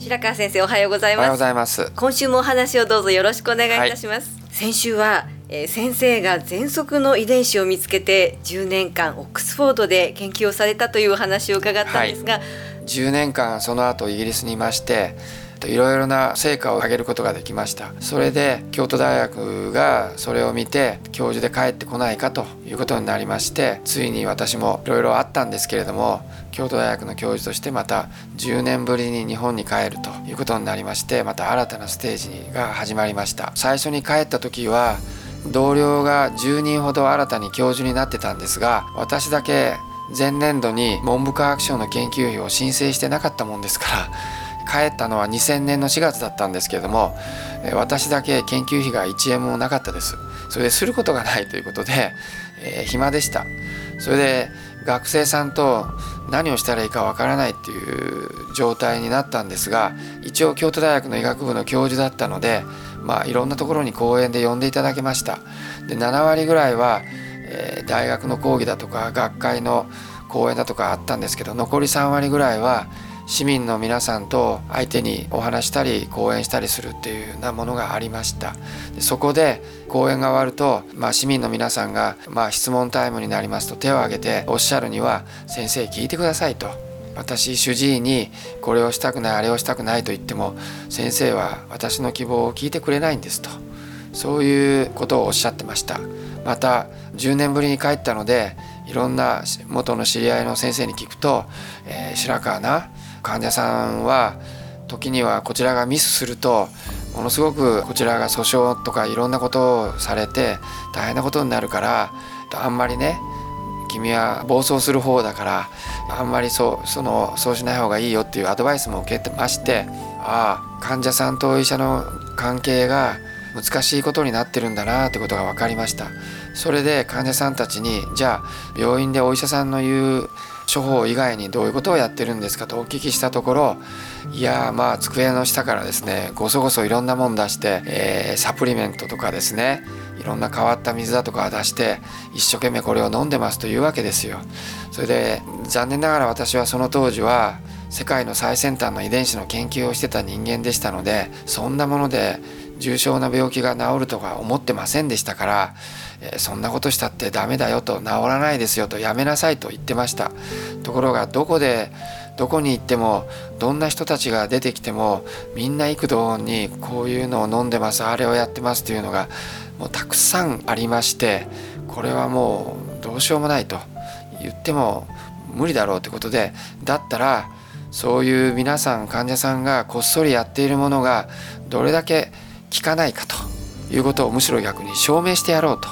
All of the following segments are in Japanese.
白川先生おはようございます。おはようございます。今週もお話をどうぞよろしくお願いいたします、はい、先週は、えー、先生が喘息の遺伝子を見つけて10年間オックスフォードで研究をされたというお話を伺ったんですが、はい、10年間その後イギリスにいましていろいろな成果を上げることができました。それで京都大学がそれを見て教授で帰ってこないかということになりましてついに私もいろいろあったんですけれども京都大学の教授としてまた10年ぶりに日本に帰るということになりましてまた新たなステージが始まりました。最初に帰った時は同僚が10人ほど新たに教授になってたんですが私だけ前年度に文部科学省の研究費を申請してなかったもんですから帰ったのは2000年の4月だったんですけれども私だけ研究費が1円もなかったです。それですることがないということで、えー、暇でした。それで学生さんと何をしたらいいかわからないっていう状態になったんですが一応京都大学の医学部の教授だったのでまあいろんなところに講演で呼んでいただけました。で7割ぐらいは、えー、大学の講義だとか学会の講演だとかあったんですけど残り3割ぐらいは市民の皆さんと相手にお話したり講演したりするっていうようなものがありました。でそこで講演が終わると、まあ、市民の皆さんが、まあ、質問タイムになりますと手を挙げておっしゃるには「先生聞いてください」と。私主治医にこれをしたくないあれをしたくないと言っても先生は私の希望を聞いてくれないんですと。そういうことをおっしゃってました。また10年ぶりに帰ったのでいろんな元の知り合いの先生に聞くと「えー、白川な患者さんは時にはこちらがミスするとものすごくこちらが訴訟とかいろんなことをされて大変なことになるからあんまりね君は暴走する方だからあんまりそうそのそうしない方がいいよっていうアドバイスも受けてましてああ患者さんと医者の関係が難しいことになってるんだなってことが分かりました。それで患者さんたちにじゃあ病院でお医者さんの言う処方以外にどういうことをやってるんですかとお聞きしたところいやまあ机の下からですねごそごそいろんなもん出して、えー、サプリメントとかですねいろんな変わった水だとか出して一生懸命これを飲んでますというわけですよ。それで残念ながら私はその当時は世界の最先端の遺伝子の研究をしてた人間でしたのでそんなもので重症な病気が治るとか思ってませんでしたからえそんなことしたってダメだよと治らないですよとやめなさいと言ってました。ところがどこでどこに行ってもどんな人たちが出てきてもみんな幾度にこういうのを飲んでますあれをやってますというのがもうたくさんありましてこれはもうどうしようもないと言っても無理だろうということでだったらそういう皆さん患者さんがこっそりやっているものがどれだけ効かないかということをむしろ逆に証明してやろうと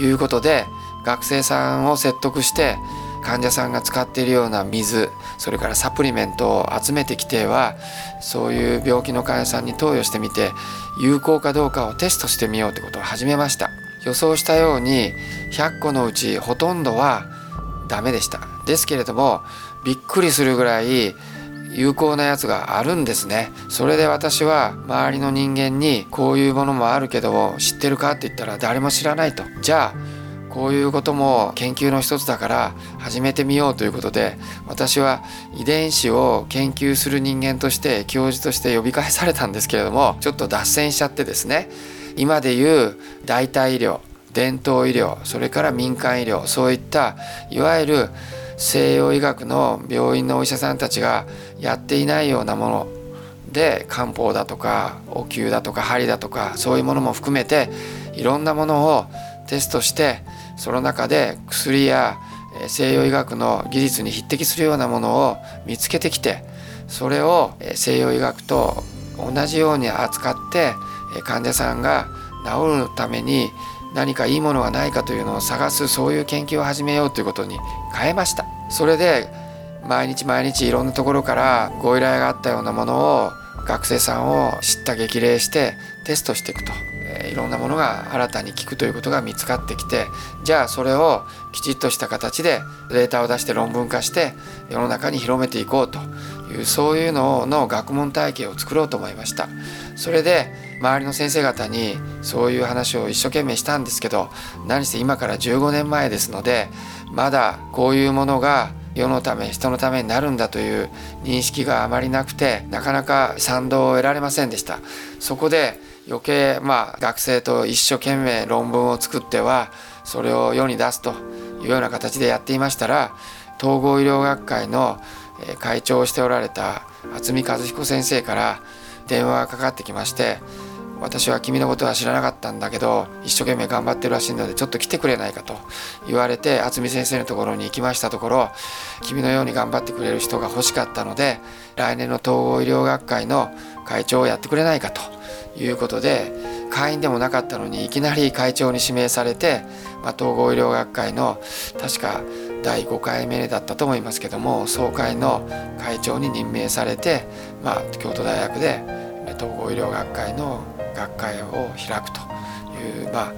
いうことで学生さんを説得して患者さんが使っているような水それからサプリメントを集めてきてはそういう病気の患者さんに投与してみて有効かどうかをテストしてみようということを始めました。予想したように100個のうちほとんどはダメでした。ですけれどもびっくりするぐらい有効なやつがあるんですね。それで私は周りの人間にこういうものもあるけど知ってるかって言ったら誰も知らないと。じゃあこういうことも研究の一つだから始めてみようということで私は遺伝子を研究する人間として教授として呼び返されたんですけれどもちょっと脱線しちゃってですね。今でいう代替医療伝統医療それから民間医療そういったいわゆる西洋医学の病院のお医者さんたちがやっていないようなもので漢方だとかお灸だとか針だとかそういうものも含めていろんなものをテストしてその中で薬や西洋医学の技術に匹敵するようなものを見つけてきてそれを西洋医学と同じように扱って患者さんが治るために何かいいものがないかというのを探すそういう研究を始めようということに変えました。それで毎日毎日いろんなところからご依頼があったようなものを学生さんを知った激励してテストしていくと、えいろんなものが新たに効くということが見つかってきてじゃあそれをきちっとした形でデータを出して論文化して世の中に広めていこうと。いうそういうのの学問体系を作ろうと思いました。それで周りの先生方にそういう話を一生懸命したんですけど何せ今から15年前ですのでまだこういうものが世のため人のためになるんだという認識があまりなくてなかなか賛同を得られませんでした。そこで余計まあ学生と一生懸命論文を作ってはそれを世に出すというような形でやっていましたら統合医療学会の会長をしておられた渥美和彦先生から電話がかかってきまして私は君のことは知らなかったんだけど一生懸命頑張ってるらしいのでちょっと来てくれないかと言われて渥美先生のところに行きましたところ君のように頑張ってくれる人が欲しかったので来年の統合医療学会の会長をやってくれないかということで会員でもなかったのにいきなり会長に指名されて、まあ、統合医療学会の確か第5回目だったと思いますけども総会の会長に任命されて、まあ、京都大学で統合医療学会の学会を開くという、まあ、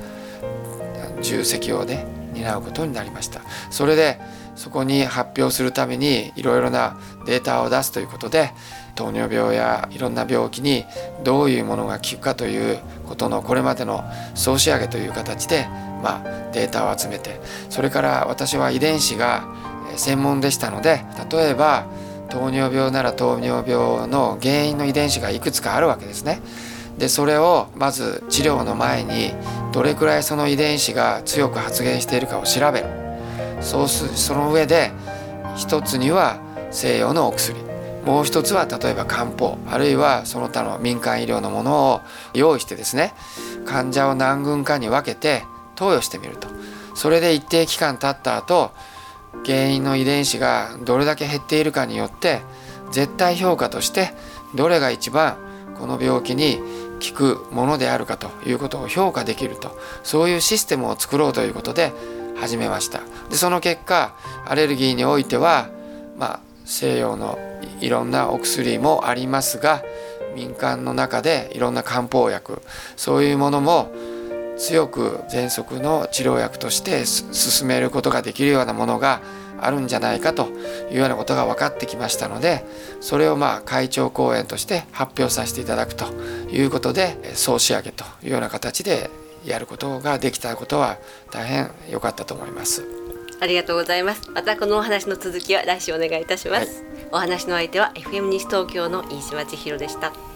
重責をね担うことになりましたそれでそこに発表するためにいろいろなデータを出すということで糖尿病やいろんな病気にどういうものが効くかということのこれまでの総仕上げという形で、まあ、データを集めてそれから私は遺伝子が専門でしたので例えば糖尿病なら糖尿病の原因の遺伝子がいくつかあるわけですね。でそれをまず治療の前にどれくらいその遺伝子が強く発現しているかを調べる。そうすその上で一つには西洋のお薬。もう一つは例えば漢方。あるいはその他の民間医療のものを用意してですね患者を何群かに分けて投与してみると。それで一定期間経った後原因の遺伝子がどれだけ減っているかによって絶対評価としてどれが一番この病気に効くものであるかということを評価できるとそういうシステムを作ろうということで始めました。でその結果アレルギーにおいてはまあ西洋のいろんなお薬もありますが民間の中でいろんな漢方薬そういうものも強く喘息の治療薬として進めることができるようなものがあるんじゃないかというようなことが分かってきましたのでそれをまあ会長講演として発表させていただくということで総仕上げというような形でやることができたことは大変良かったと思います。ありがとうございます。またこのお話の続きは来週お願いいたします。はい、お話の相手は FM 西東京の飯島千尋でした。